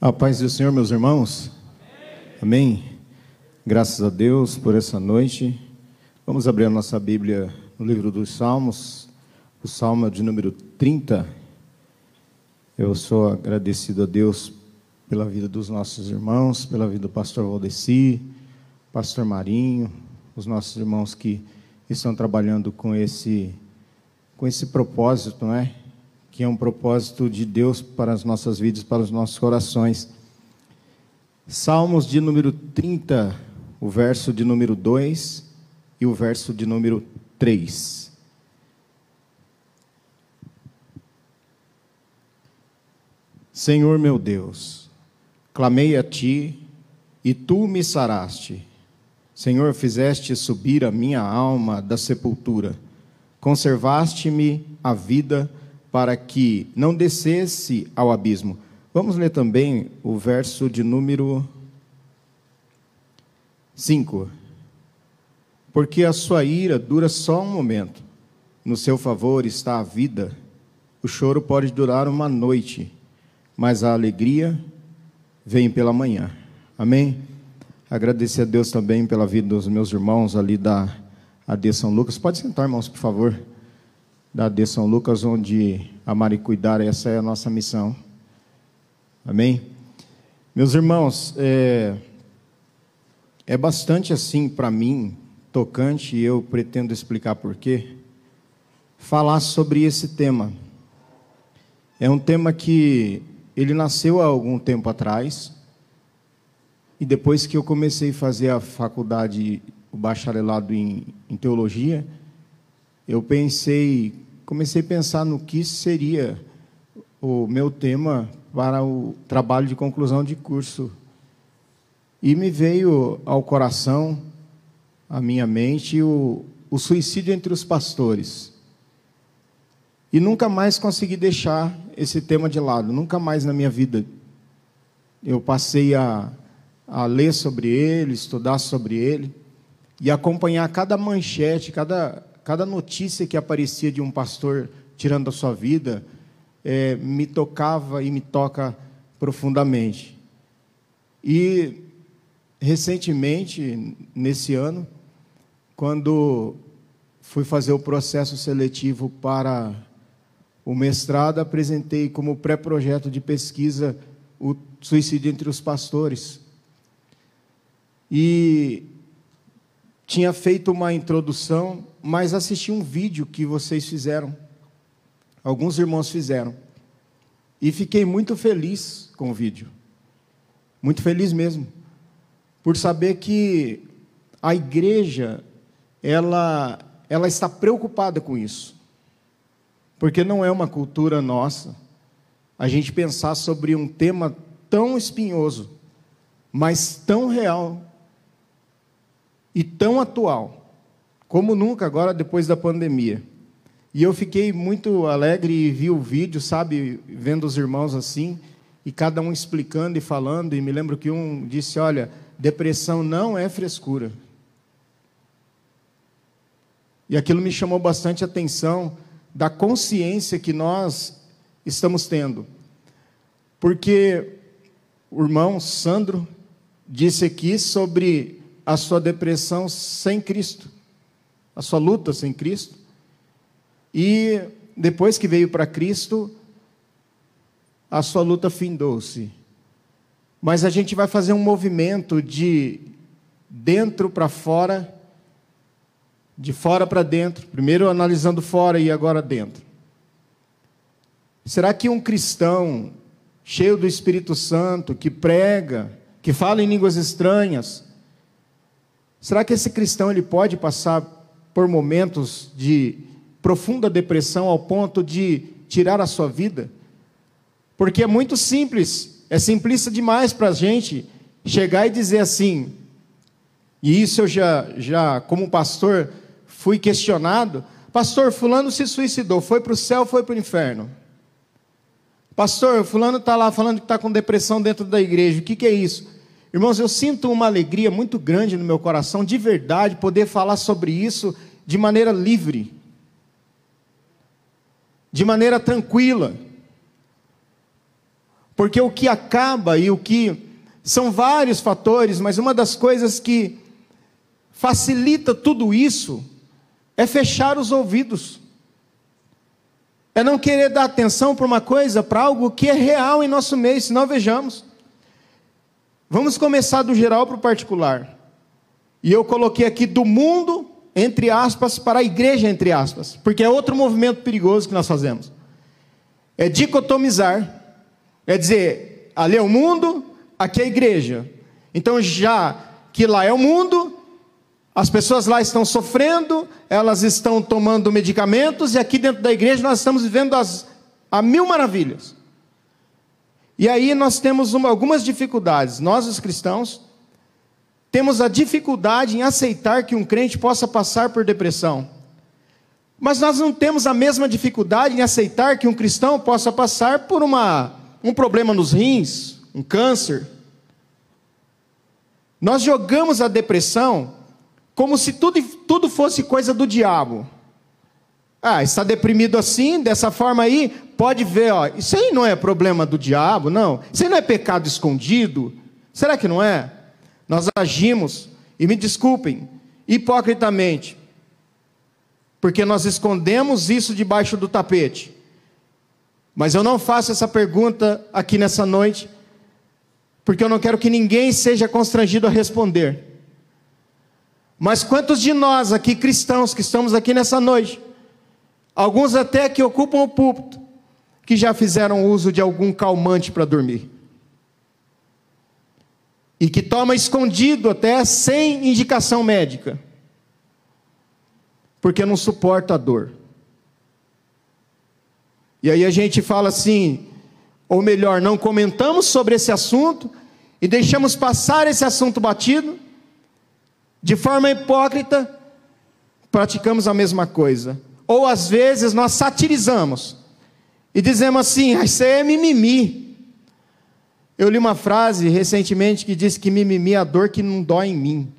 A paz do Senhor, meus irmãos. Amém. Amém. Graças a Deus por essa noite. Vamos abrir a nossa Bíblia no livro dos Salmos, o Salmo de número 30. Eu sou agradecido a Deus pela vida dos nossos irmãos, pela vida do pastor Valdeci, pastor Marinho, os nossos irmãos que estão trabalhando com esse com esse propósito, não é? Que é um propósito de Deus para as nossas vidas, para os nossos corações. Salmos de número 30, o verso de número 2 e o verso de número 3. Senhor meu Deus, clamei a ti e tu me saraste. Senhor, fizeste subir a minha alma da sepultura, conservaste-me a vida para que não descesse ao abismo. Vamos ler também o verso de número 5. Porque a sua ira dura só um momento, no seu favor está a vida. O choro pode durar uma noite, mas a alegria vem pela manhã. Amém? Agradecer a Deus também pela vida dos meus irmãos ali da AD São Lucas. Pode sentar, irmãos, por favor da de São Lucas, onde amar e cuidar, essa é a nossa missão. Amém? Meus irmãos, é, é bastante assim para mim, tocante, e eu pretendo explicar por quê, falar sobre esse tema. É um tema que ele nasceu há algum tempo atrás, e depois que eu comecei a fazer a faculdade, o bacharelado em, em teologia, eu pensei comecei a pensar no que seria o meu tema para o trabalho de conclusão de curso. E me veio ao coração, à minha mente, o, o suicídio entre os pastores. E nunca mais consegui deixar esse tema de lado, nunca mais na minha vida. Eu passei a, a ler sobre ele, estudar sobre ele e acompanhar cada manchete, cada cada notícia que aparecia de um pastor tirando a sua vida é, me tocava e me toca profundamente. E recentemente, nesse ano, quando fui fazer o processo seletivo para o mestrado, apresentei como pré-projeto de pesquisa o suicídio entre os pastores. E tinha feito uma introdução, mas assisti um vídeo que vocês fizeram, alguns irmãos fizeram, e fiquei muito feliz com o vídeo, muito feliz mesmo, por saber que a igreja ela ela está preocupada com isso, porque não é uma cultura nossa a gente pensar sobre um tema tão espinhoso, mas tão real e tão atual, como nunca agora depois da pandemia. E eu fiquei muito alegre e vi o vídeo, sabe, vendo os irmãos assim, e cada um explicando e falando, e me lembro que um disse: Olha, depressão não é frescura. E aquilo me chamou bastante atenção da consciência que nós estamos tendo. Porque o irmão Sandro disse aqui sobre a sua depressão sem Cristo, a sua luta sem Cristo. E depois que veio para Cristo, a sua luta findou-se. Mas a gente vai fazer um movimento de dentro para fora, de fora para dentro, primeiro analisando fora e agora dentro. Será que um cristão cheio do Espírito Santo, que prega, que fala em línguas estranhas, Será que esse cristão ele pode passar por momentos de profunda depressão ao ponto de tirar a sua vida? Porque é muito simples, é simplista demais para a gente chegar e dizer assim, e isso eu já, já como pastor, fui questionado. Pastor, Fulano se suicidou, foi para o céu, foi para o inferno. Pastor, Fulano está lá falando que está com depressão dentro da igreja, o que, que é isso? Irmãos, eu sinto uma alegria muito grande no meu coração, de verdade, poder falar sobre isso de maneira livre, de maneira tranquila. Porque o que acaba e o que. São vários fatores, mas uma das coisas que facilita tudo isso é fechar os ouvidos. É não querer dar atenção para uma coisa, para algo que é real em nosso meio, senão vejamos. Vamos começar do geral para o particular. E eu coloquei aqui do mundo, entre aspas, para a igreja, entre aspas, porque é outro movimento perigoso que nós fazemos. É dicotomizar, é dizer, ali é o mundo, aqui é a igreja. Então, já que lá é o mundo, as pessoas lá estão sofrendo, elas estão tomando medicamentos, e aqui dentro da igreja nós estamos vivendo as, a mil maravilhas. E aí nós temos uma, algumas dificuldades. Nós, os cristãos, temos a dificuldade em aceitar que um crente possa passar por depressão. Mas nós não temos a mesma dificuldade em aceitar que um cristão possa passar por uma, um problema nos rins, um câncer. Nós jogamos a depressão como se tudo, tudo fosse coisa do diabo. Ah, está deprimido assim, dessa forma aí, pode ver, ó, isso aí não é problema do diabo, não. Isso aí não é pecado escondido. Será que não é? Nós agimos, e me desculpem, hipocritamente, porque nós escondemos isso debaixo do tapete. Mas eu não faço essa pergunta aqui nessa noite, porque eu não quero que ninguém seja constrangido a responder. Mas quantos de nós aqui cristãos que estamos aqui nessa noite, alguns até que ocupam o púlpito, que já fizeram uso de algum calmante para dormir? E que toma escondido até sem indicação médica, porque não suporta a dor. E aí a gente fala assim, ou melhor, não comentamos sobre esse assunto e deixamos passar esse assunto batido de forma hipócrita, praticamos a mesma coisa. Ou às vezes nós satirizamos e dizemos assim: ah, isso aí é mimimi. Eu li uma frase recentemente que diz que mimimi é a dor que não dói em mim.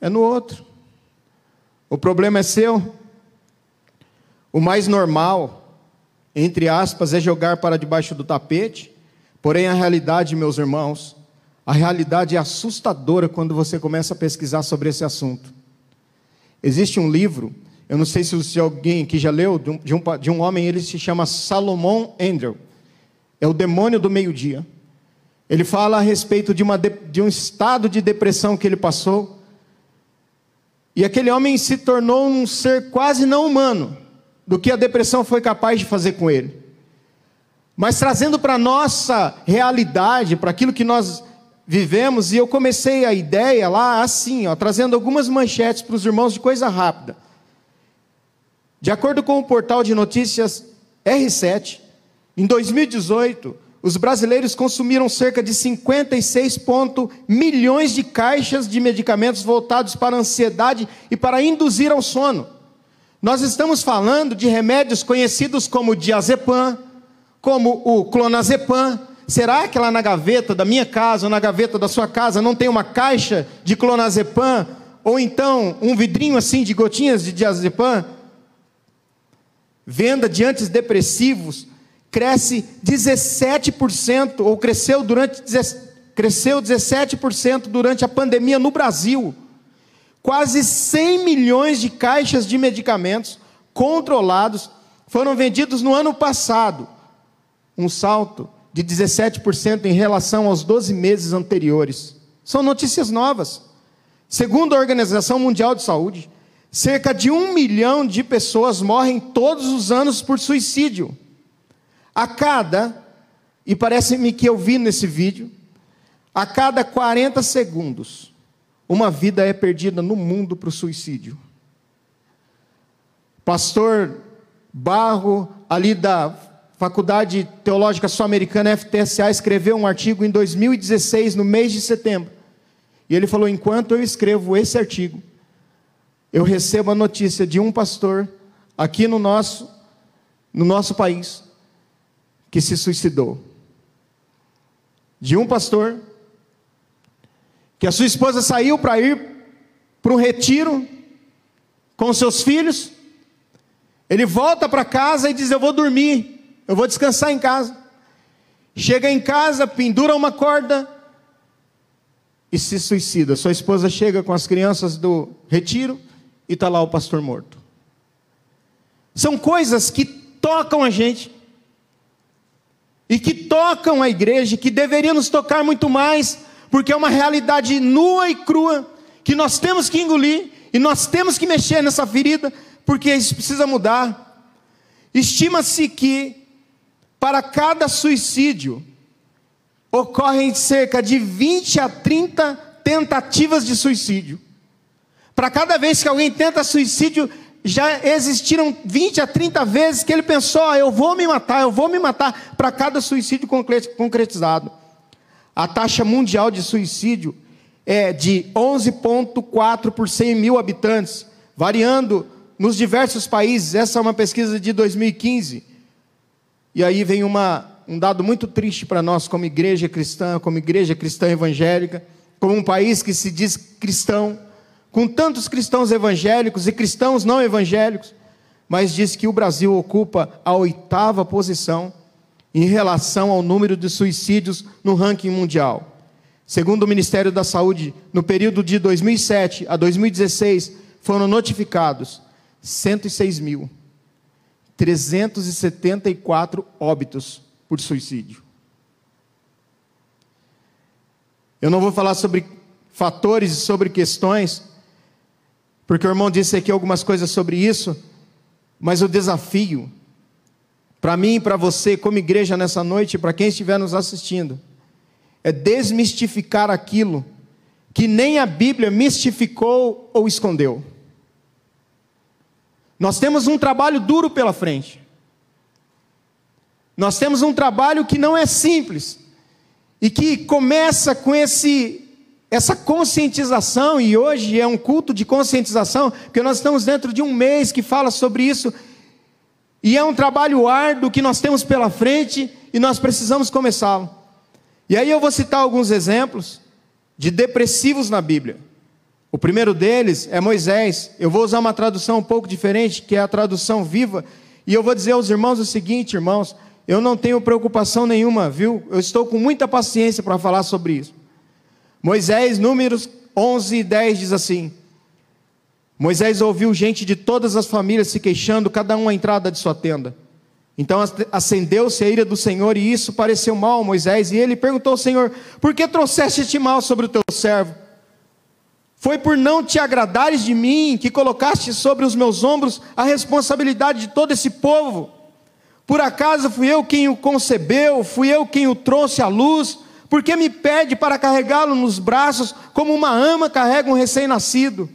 É no outro. O problema é seu. O mais normal, entre aspas, é jogar para debaixo do tapete. Porém, a realidade, meus irmãos, a realidade é assustadora quando você começa a pesquisar sobre esse assunto. Existe um livro, eu não sei se alguém aqui já leu, de um, de um homem, ele se chama Salomon Andrew. É o demônio do meio-dia. Ele fala a respeito de, uma, de um estado de depressão que ele passou. E aquele homem se tornou um ser quase não humano do que a depressão foi capaz de fazer com ele. Mas trazendo para a nossa realidade, para aquilo que nós vivemos, e eu comecei a ideia lá assim, ó, trazendo algumas manchetes para os irmãos de coisa rápida. De acordo com o portal de notícias R7, em 2018, os brasileiros consumiram cerca de 56 ponto milhões de caixas de medicamentos voltados para a ansiedade e para induzir ao sono. Nós estamos falando de remédios conhecidos como diazepam, como o clonazepam, Será que lá na gaveta da minha casa ou na gaveta da sua casa não tem uma caixa de clonazepam ou então um vidrinho assim de gotinhas de diazepam? Venda de antidepressivos cresce 17% ou cresceu durante cresceu 17% durante a pandemia no Brasil. Quase 100 milhões de caixas de medicamentos controlados foram vendidos no ano passado. Um salto de 17% em relação aos 12 meses anteriores. São notícias novas. Segundo a Organização Mundial de Saúde, cerca de um milhão de pessoas morrem todos os anos por suicídio. A cada, e parece-me que eu vi nesse vídeo, a cada 40 segundos, uma vida é perdida no mundo para o suicídio. Pastor Barro, ali da Faculdade Teológica Sul-Americana, FTSA, escreveu um artigo em 2016, no mês de setembro. E ele falou: enquanto eu escrevo esse artigo, eu recebo a notícia de um pastor aqui no nosso, no nosso país que se suicidou. De um pastor que a sua esposa saiu para ir para um retiro com seus filhos. Ele volta para casa e diz: Eu vou dormir. Eu vou descansar em casa. Chega em casa, pendura uma corda e se suicida. Sua esposa chega com as crianças do retiro e está lá o pastor morto. São coisas que tocam a gente e que tocam a igreja, que deveriam nos tocar muito mais, porque é uma realidade nua e crua que nós temos que engolir e nós temos que mexer nessa ferida, porque isso precisa mudar. Estima-se que para cada suicídio ocorrem cerca de 20 a 30 tentativas de suicídio. Para cada vez que alguém tenta suicídio, já existiram 20 a 30 vezes que ele pensou: oh, eu vou me matar, eu vou me matar, para cada suicídio concretizado. A taxa mundial de suicídio é de 11,4 por 100 mil habitantes, variando nos diversos países. Essa é uma pesquisa de 2015. E aí vem uma, um dado muito triste para nós, como igreja cristã, como igreja cristã evangélica, como um país que se diz cristão com tantos cristãos evangélicos e cristãos não evangélicos, mas diz que o Brasil ocupa a oitava posição em relação ao número de suicídios no ranking mundial. Segundo o Ministério da Saúde, no período de 2007 a 2016, foram notificados 106.374 óbitos por suicídio. Eu não vou falar sobre fatores e sobre questões porque o irmão disse aqui algumas coisas sobre isso, mas o desafio, para mim e para você, como igreja nessa noite, para quem estiver nos assistindo, é desmistificar aquilo que nem a Bíblia mistificou ou escondeu. Nós temos um trabalho duro pela frente. Nós temos um trabalho que não é simples e que começa com esse essa conscientização, e hoje é um culto de conscientização, porque nós estamos dentro de um mês que fala sobre isso, e é um trabalho árduo que nós temos pela frente e nós precisamos começá-lo. E aí eu vou citar alguns exemplos de depressivos na Bíblia. O primeiro deles é Moisés. Eu vou usar uma tradução um pouco diferente, que é a tradução viva, e eu vou dizer aos irmãos o seguinte, irmãos, eu não tenho preocupação nenhuma, viu? Eu estou com muita paciência para falar sobre isso. Moisés, Números 11 e 10 diz assim: Moisés ouviu gente de todas as famílias se queixando, cada um à entrada de sua tenda. Então acendeu-se a ira do Senhor, e isso pareceu mal a Moisés, e ele perguntou ao Senhor: Por que trouxeste este mal sobre o teu servo? Foi por não te agradares de mim que colocaste sobre os meus ombros a responsabilidade de todo esse povo? Por acaso fui eu quem o concebeu, fui eu quem o trouxe à luz? Porque me pede para carregá-lo nos braços, como uma ama carrega um recém-nascido,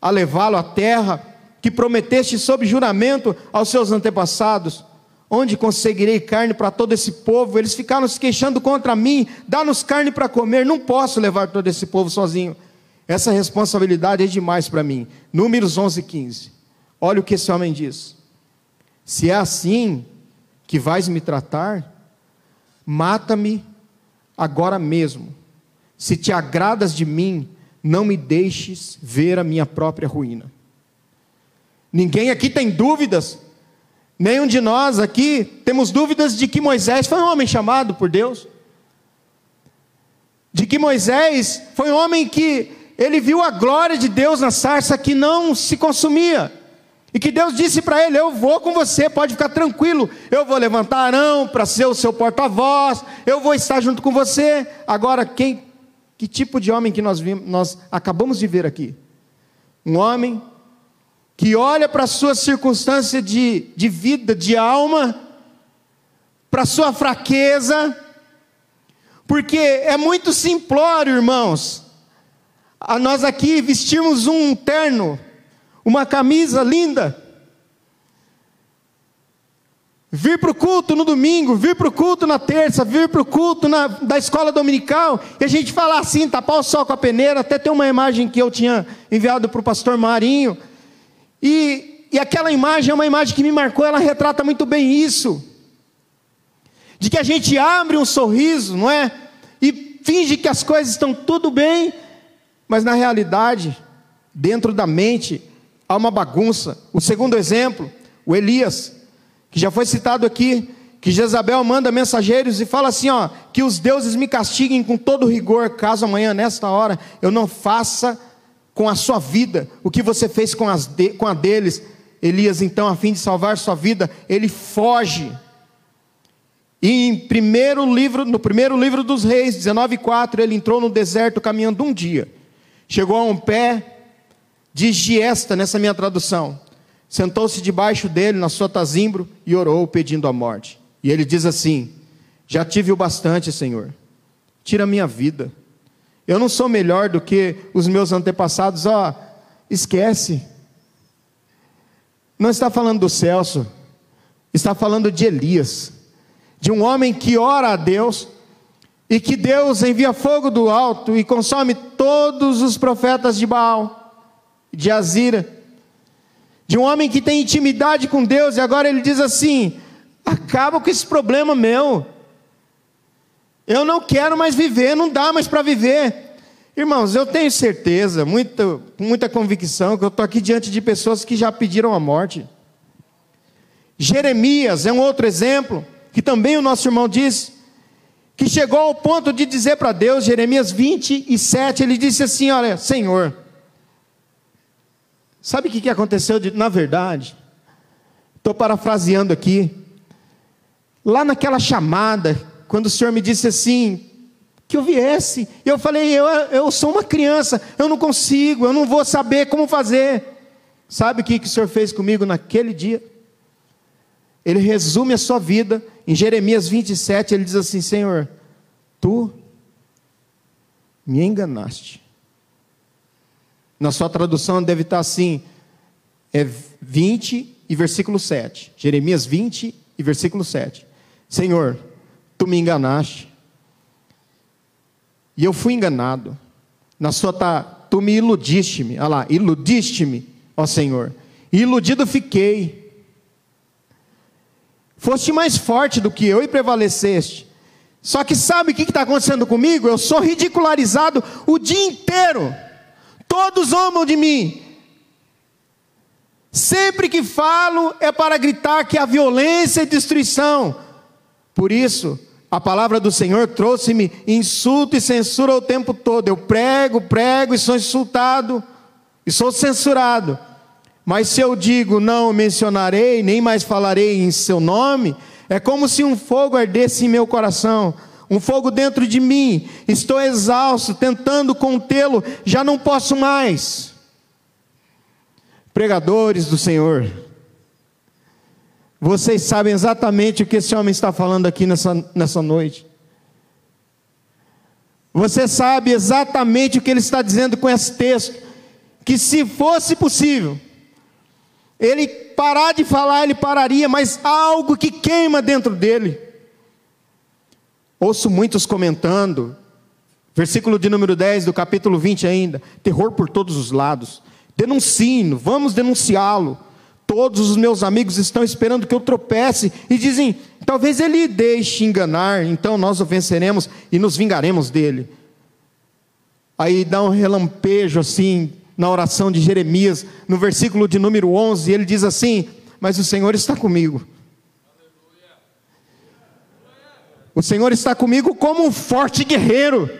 a levá-lo à terra que prometeste sob juramento aos seus antepassados. Onde conseguirei carne para todo esse povo? Eles ficaram se queixando contra mim. Dá-nos carne para comer. Não posso levar todo esse povo sozinho. Essa responsabilidade é demais para mim. Números 11, 15. Olha o que esse homem diz. Se é assim que vais me tratar, mata-me agora mesmo. Se te agradas de mim, não me deixes ver a minha própria ruína. Ninguém aqui tem dúvidas, nenhum de nós aqui temos dúvidas de que Moisés foi um homem chamado por Deus, de que Moisés foi um homem que ele viu a glória de Deus na sarça que não se consumia. E que Deus disse para ele: Eu vou com você, pode ficar tranquilo. Eu vou levantar Arão para ser o seu porta-voz. Eu vou estar junto com você. Agora, quem, que tipo de homem que nós, vimos, nós acabamos de ver aqui? Um homem que olha para a sua circunstância de, de vida, de alma, para a sua fraqueza, porque é muito simplório, irmãos, a nós aqui vestirmos um terno uma camisa linda. Vir para o culto no domingo, vir para o culto na terça, vir para o culto na, da escola dominical, e a gente falar assim, tapar o sol com a peneira, até tem uma imagem que eu tinha enviado para o pastor Marinho, e, e aquela imagem é uma imagem que me marcou, ela retrata muito bem isso, de que a gente abre um sorriso, não é? E finge que as coisas estão tudo bem, mas na realidade, dentro da mente, há uma bagunça. O segundo exemplo, o Elias, que já foi citado aqui, que Jezabel manda mensageiros e fala assim, ó, que os deuses me castiguem com todo rigor, caso amanhã nesta hora eu não faça com a sua vida o que você fez com, as de, com a deles. Elias então, a fim de salvar sua vida, ele foge. E em primeiro livro, no primeiro livro dos Reis, 19:4, ele entrou no deserto caminhando um dia. Chegou a um pé de giesta nessa minha tradução. Sentou-se debaixo dele na sua tazimbro e orou pedindo a morte. E ele diz assim: Já tive o bastante, Senhor. Tira a minha vida. Eu não sou melhor do que os meus antepassados. Ó, esquece. Não está falando do Celso, está falando de Elias, de um homem que ora a Deus e que Deus envia fogo do alto e consome todos os profetas de Baal, de Azira, de um homem que tem intimidade com Deus e agora ele diz assim: acaba com esse problema meu. Eu não quero mais viver, não dá mais para viver. Irmãos, eu tenho certeza, muita, muita convicção, que eu estou aqui diante de pessoas que já pediram a morte. Jeremias é um outro exemplo, que também o nosso irmão diz, que chegou ao ponto de dizer para Deus, Jeremias 27, ele disse assim: Olha, Senhor, sabe o que aconteceu? Na verdade, estou parafraseando aqui, lá naquela chamada, quando o Senhor me disse assim: que eu viesse. Eu falei: eu, eu sou uma criança, eu não consigo, eu não vou saber como fazer. Sabe o que, que o Senhor fez comigo naquele dia? Ele resume a sua vida em Jeremias 27. Ele diz assim: Senhor, tu me enganaste. Na sua tradução deve estar assim: é 20 e versículo 7. Jeremias 20 e versículo 7. Senhor, tu me enganaste e eu fui enganado. Na sua tá, tu me iludiste-me. Olha lá, iludiste-me, ó Senhor. iludido fiquei. Foste mais forte do que eu e prevaleceste. Só que sabe o que está acontecendo comigo? Eu sou ridicularizado o dia inteiro. Todos amam de mim. Sempre que falo é para gritar que a violência e destruição. Por isso, a palavra do Senhor trouxe-me insulto e censura o tempo todo. Eu prego, prego e sou insultado e sou censurado. Mas se eu digo não mencionarei, nem mais falarei em seu nome, é como se um fogo ardesse em meu coração, um fogo dentro de mim. Estou exausto, tentando contê-lo, já não posso mais. Pregadores do Senhor, vocês sabem exatamente o que esse homem está falando aqui nessa, nessa noite. Você sabe exatamente o que ele está dizendo com esse texto. Que se fosse possível, ele parar de falar, ele pararia, mas algo que queima dentro dele. Ouço muitos comentando, versículo de número 10 do capítulo 20 ainda: terror por todos os lados. Denuncie, vamos denunciá-lo. Todos os meus amigos estão esperando que eu tropece e dizem: talvez ele deixe enganar, então nós o venceremos e nos vingaremos dele. Aí dá um relampejo assim na oração de Jeremias, no versículo de número 11, ele diz assim: Mas o Senhor está comigo. O Senhor está comigo como um forte guerreiro.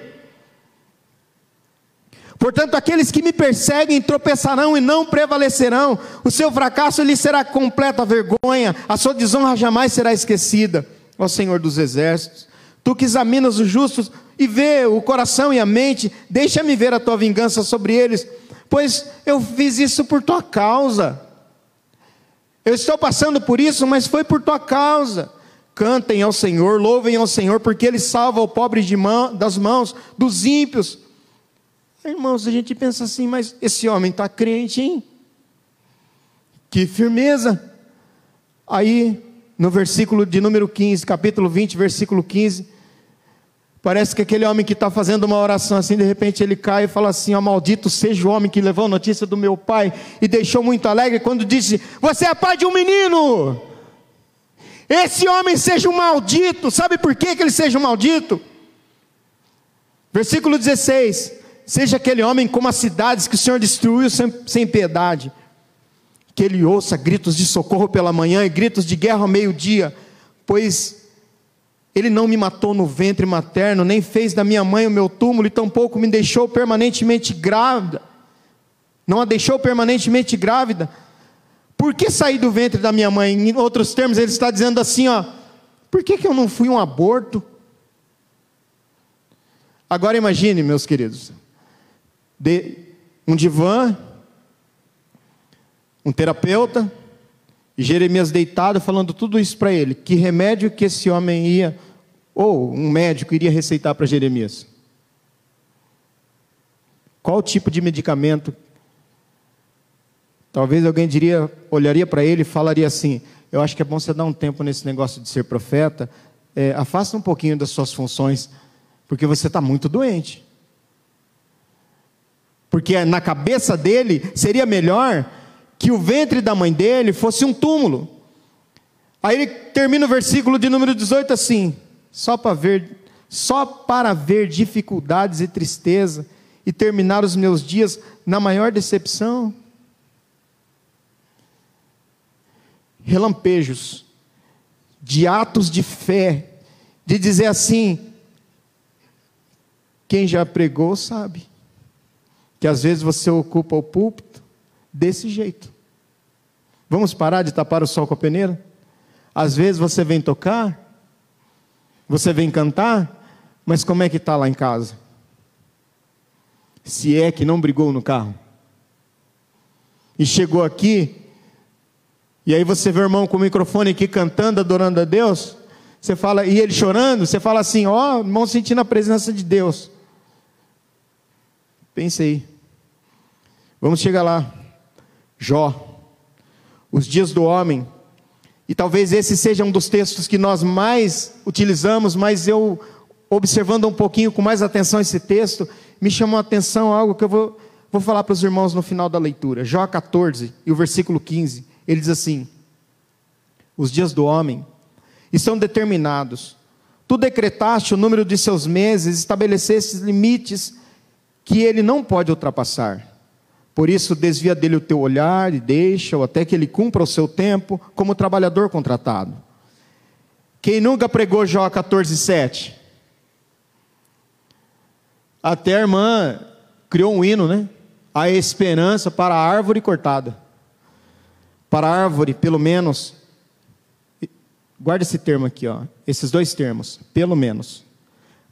Portanto, aqueles que me perseguem tropeçarão e não prevalecerão. O seu fracasso lhe será completa vergonha, a sua desonra jamais será esquecida. Ó Senhor dos exércitos, tu que examinas os justos e vê o coração e a mente, deixa-me ver a tua vingança sobre eles, pois eu fiz isso por tua causa. Eu estou passando por isso, mas foi por tua causa. Cantem ao Senhor, louvem ao Senhor, porque Ele salva o pobre mão, das mãos dos ímpios Irmãos, a gente pensa assim, mas esse homem está crente, hein? Que firmeza. Aí, no versículo de número 15, capítulo 20, versículo 15, parece que aquele homem que está fazendo uma oração assim, de repente ele cai e fala assim: Ó, maldito seja o homem que levou a notícia do meu pai e deixou muito alegre quando disse: Você é pai de um menino. Esse homem seja um maldito. Sabe por que, que ele seja um maldito? Versículo 16: Seja aquele homem como as cidades que o Senhor destruiu sem, sem piedade, que ele ouça gritos de socorro pela manhã e gritos de guerra ao meio-dia, pois ele não me matou no ventre materno, nem fez da minha mãe o meu túmulo, e tampouco me deixou permanentemente grávida. Não a deixou permanentemente grávida. Por que sair do ventre da minha mãe? Em outros termos, ele está dizendo assim: ó, por que, que eu não fui um aborto? Agora imagine, meus queridos, um divã, um terapeuta, e Jeremias deitado falando tudo isso para ele. Que remédio que esse homem ia, ou um médico iria receitar para Jeremias? Qual tipo de medicamento? Talvez alguém diria, olharia para ele e falaria assim: Eu acho que é bom você dar um tempo nesse negócio de ser profeta, é, afasta um pouquinho das suas funções, porque você está muito doente. Porque na cabeça dele seria melhor que o ventre da mãe dele fosse um túmulo. Aí ele termina o versículo de número 18 assim: só para ver, só para ver dificuldades e tristeza e terminar os meus dias na maior decepção. Relampejos de atos de fé, de dizer assim: quem já pregou sabe que às vezes você ocupa o púlpito desse jeito. Vamos parar de tapar o sol com a peneira? Às vezes você vem tocar, você vem cantar, mas como é que está lá em casa? Se é que não brigou no carro. E chegou aqui, e aí você vê o irmão com o microfone aqui cantando, adorando a Deus, você fala, e ele chorando, você fala assim, ó, oh, irmão sentindo a presença de Deus. Pense aí. Vamos chegar lá. Jó. Os dias do homem. E talvez esse seja um dos textos que nós mais utilizamos, mas eu, observando um pouquinho com mais atenção esse texto, me chamou a atenção algo que eu vou, vou falar para os irmãos no final da leitura. Jó 14 e o versículo 15. Ele diz assim: Os dias do homem estão determinados. Tu decretaste o número de seus meses, estabeleceste limites que ele não pode ultrapassar. Por isso, desvia dele o teu olhar e deixa-o até que ele cumpra o seu tempo como trabalhador contratado. Quem nunca pregou Jó 14,7? Até a irmã criou um hino, né? A esperança para a árvore cortada. Para a árvore, pelo menos. Guarda esse termo aqui, ó. Esses dois termos, pelo menos.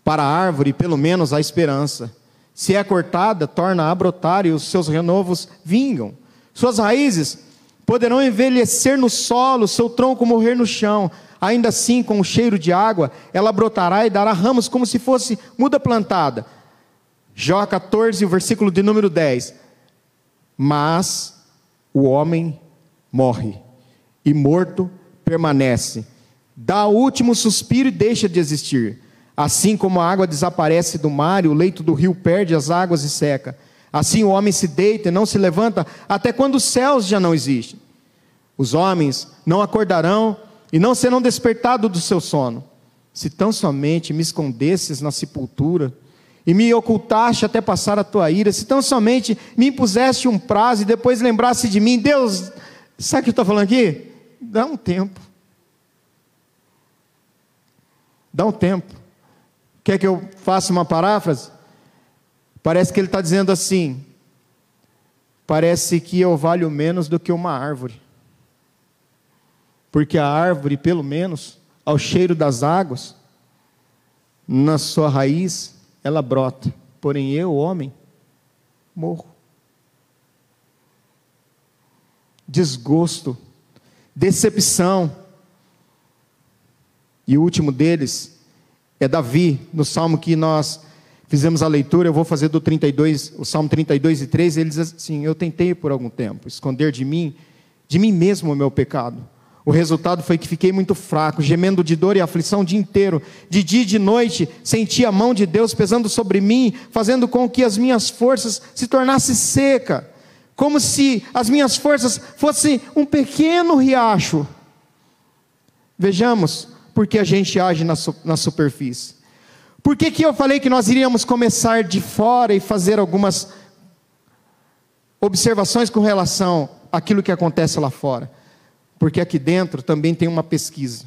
Para a árvore, pelo menos, a esperança se é cortada, torna a brotar e os seus renovos vingam. Suas raízes poderão envelhecer no solo, seu tronco morrer no chão. Ainda assim, com o cheiro de água, ela brotará e dará ramos como se fosse muda plantada. Jó 14, versículo de número 10. Mas o homem morre, e morto permanece. Dá o último suspiro e deixa de existir. Assim como a água desaparece do mar e o leito do rio perde as águas e seca, assim o homem se deita e não se levanta até quando os céus já não existem. Os homens não acordarão e não serão despertados do seu sono. Se tão somente me escondesses na sepultura e me ocultaste até passar a tua ira, se tão somente me impuseste um prazo e depois lembrasse de mim, Deus, sabe o que eu estou falando aqui? Dá um tempo. Dá um tempo. Quer que eu faça uma paráfrase? Parece que ele está dizendo assim: parece que eu valho menos do que uma árvore. Porque a árvore, pelo menos, ao cheiro das águas, na sua raiz, ela brota. Porém, eu, homem, morro. Desgosto, decepção. E o último deles, é Davi, no salmo que nós fizemos a leitura, eu vou fazer do 32, o salmo 32 e 3, ele diz assim: Eu tentei por algum tempo esconder de mim, de mim mesmo o meu pecado. O resultado foi que fiquei muito fraco, gemendo de dor e aflição o dia inteiro. De dia e de noite, senti a mão de Deus pesando sobre mim, fazendo com que as minhas forças se tornassem seca, como se as minhas forças fossem um pequeno riacho. Vejamos, porque a gente age na, na superfície. Por que, que eu falei que nós iríamos começar de fora e fazer algumas observações com relação aquilo que acontece lá fora, porque aqui dentro também tem uma pesquisa.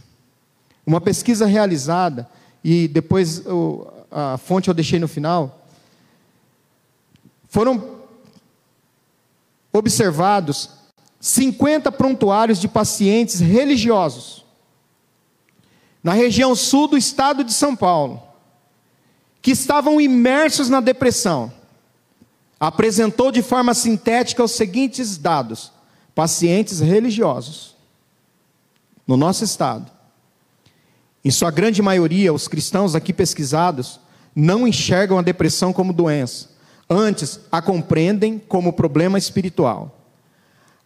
Uma pesquisa realizada, e depois a fonte eu deixei no final. Foram observados 50 prontuários de pacientes religiosos na região sul do estado de São Paulo, que estavam imersos na depressão. Apresentou de forma sintética os seguintes dados: pacientes religiosos no nosso estado. Em sua grande maioria, os cristãos aqui pesquisados não enxergam a depressão como doença, antes a compreendem como problema espiritual.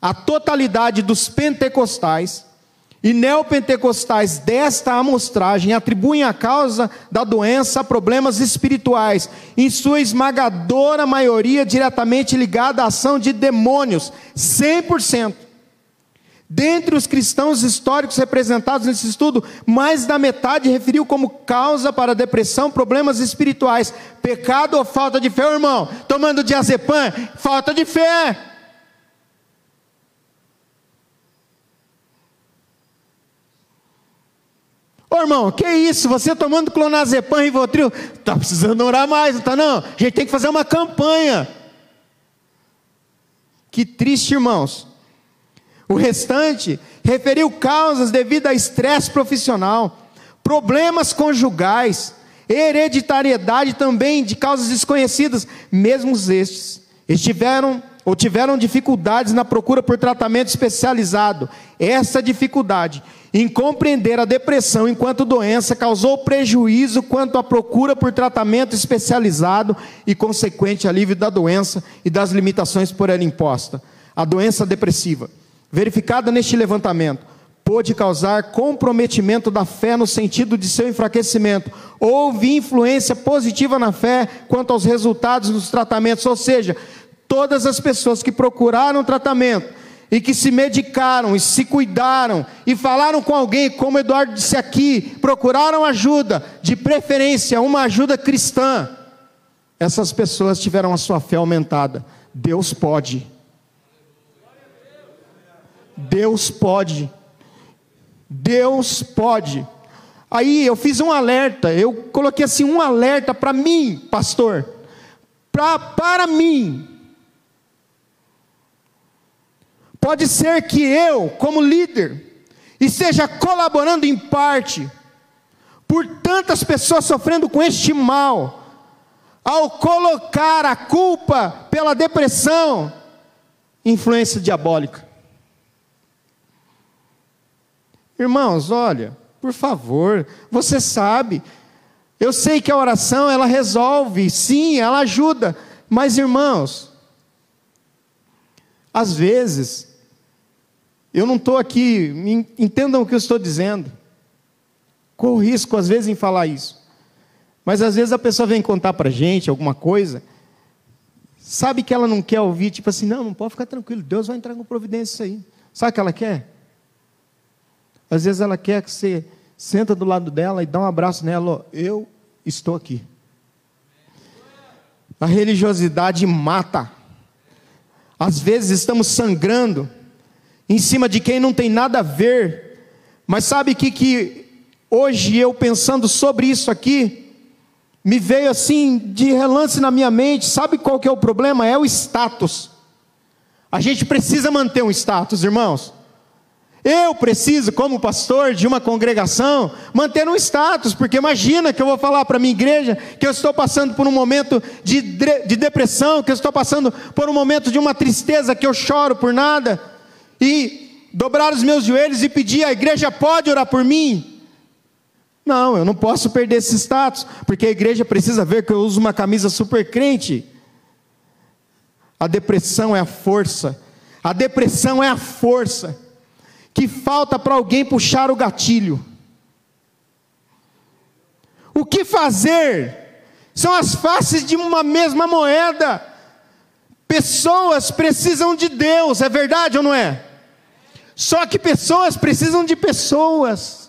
A totalidade dos pentecostais e neopentecostais desta amostragem atribuem a causa da doença a problemas espirituais, em sua esmagadora maioria diretamente ligada à ação de demônios, 100%. Dentre os cristãos históricos representados nesse estudo, mais da metade referiu como causa para a depressão problemas espirituais. Pecado ou falta de fé, irmão? Tomando diazepam, falta de fé. Ô irmão, que isso? Você tomando clonazepam e Rivotril, tá precisando orar mais, não tá não? A gente tem que fazer uma campanha. Que triste, irmãos. O restante referiu causas devido a estresse profissional, problemas conjugais, hereditariedade também de causas desconhecidas, mesmo estes estiveram ou tiveram dificuldades na procura por tratamento especializado. Essa dificuldade em compreender a depressão enquanto doença causou prejuízo quanto à procura por tratamento especializado e consequente alívio da doença e das limitações por ela imposta. A doença depressiva verificada neste levantamento, pôde causar comprometimento da fé no sentido de seu enfraquecimento. Houve influência positiva na fé quanto aos resultados dos tratamentos, ou seja, todas as pessoas que procuraram tratamento e que se medicaram e se cuidaram e falaram com alguém, como Eduardo disse aqui, procuraram ajuda, de preferência uma ajuda cristã. Essas pessoas tiveram a sua fé aumentada. Deus pode. Deus pode. Deus pode. Aí eu fiz um alerta, eu coloquei assim um alerta para mim, pastor. Pra, para mim. Pode ser que eu, como líder, esteja colaborando em parte por tantas pessoas sofrendo com este mal, ao colocar a culpa pela depressão, influência diabólica. Irmãos, olha, por favor, você sabe, eu sei que a oração ela resolve, sim, ela ajuda, mas irmãos, às vezes, eu não estou aqui, entendam o que eu estou dizendo, corro risco às vezes em falar isso, mas às vezes a pessoa vem contar para a gente alguma coisa, sabe que ela não quer ouvir, tipo assim, não, não pode ficar tranquilo, Deus vai entrar com providência isso aí. Sabe o que ela quer? Às vezes ela quer que você senta do lado dela e dá um abraço nela, eu estou aqui. A religiosidade mata. Às vezes estamos sangrando em cima de quem não tem nada a ver. Mas sabe que que hoje eu pensando sobre isso aqui, me veio assim de relance na minha mente, sabe qual que é o problema? É o status. A gente precisa manter um status, irmãos. Eu preciso, como pastor de uma congregação, manter um status, porque imagina que eu vou falar para minha igreja que eu estou passando por um momento de, de depressão, que eu estou passando por um momento de uma tristeza, que eu choro por nada, e dobrar os meus joelhos e pedir: a igreja pode orar por mim? Não, eu não posso perder esse status, porque a igreja precisa ver que eu uso uma camisa super crente. A depressão é a força, a depressão é a força que falta para alguém puxar o gatilho. O que fazer? São as faces de uma mesma moeda. Pessoas precisam de Deus, é verdade ou não é? Só que pessoas precisam de pessoas.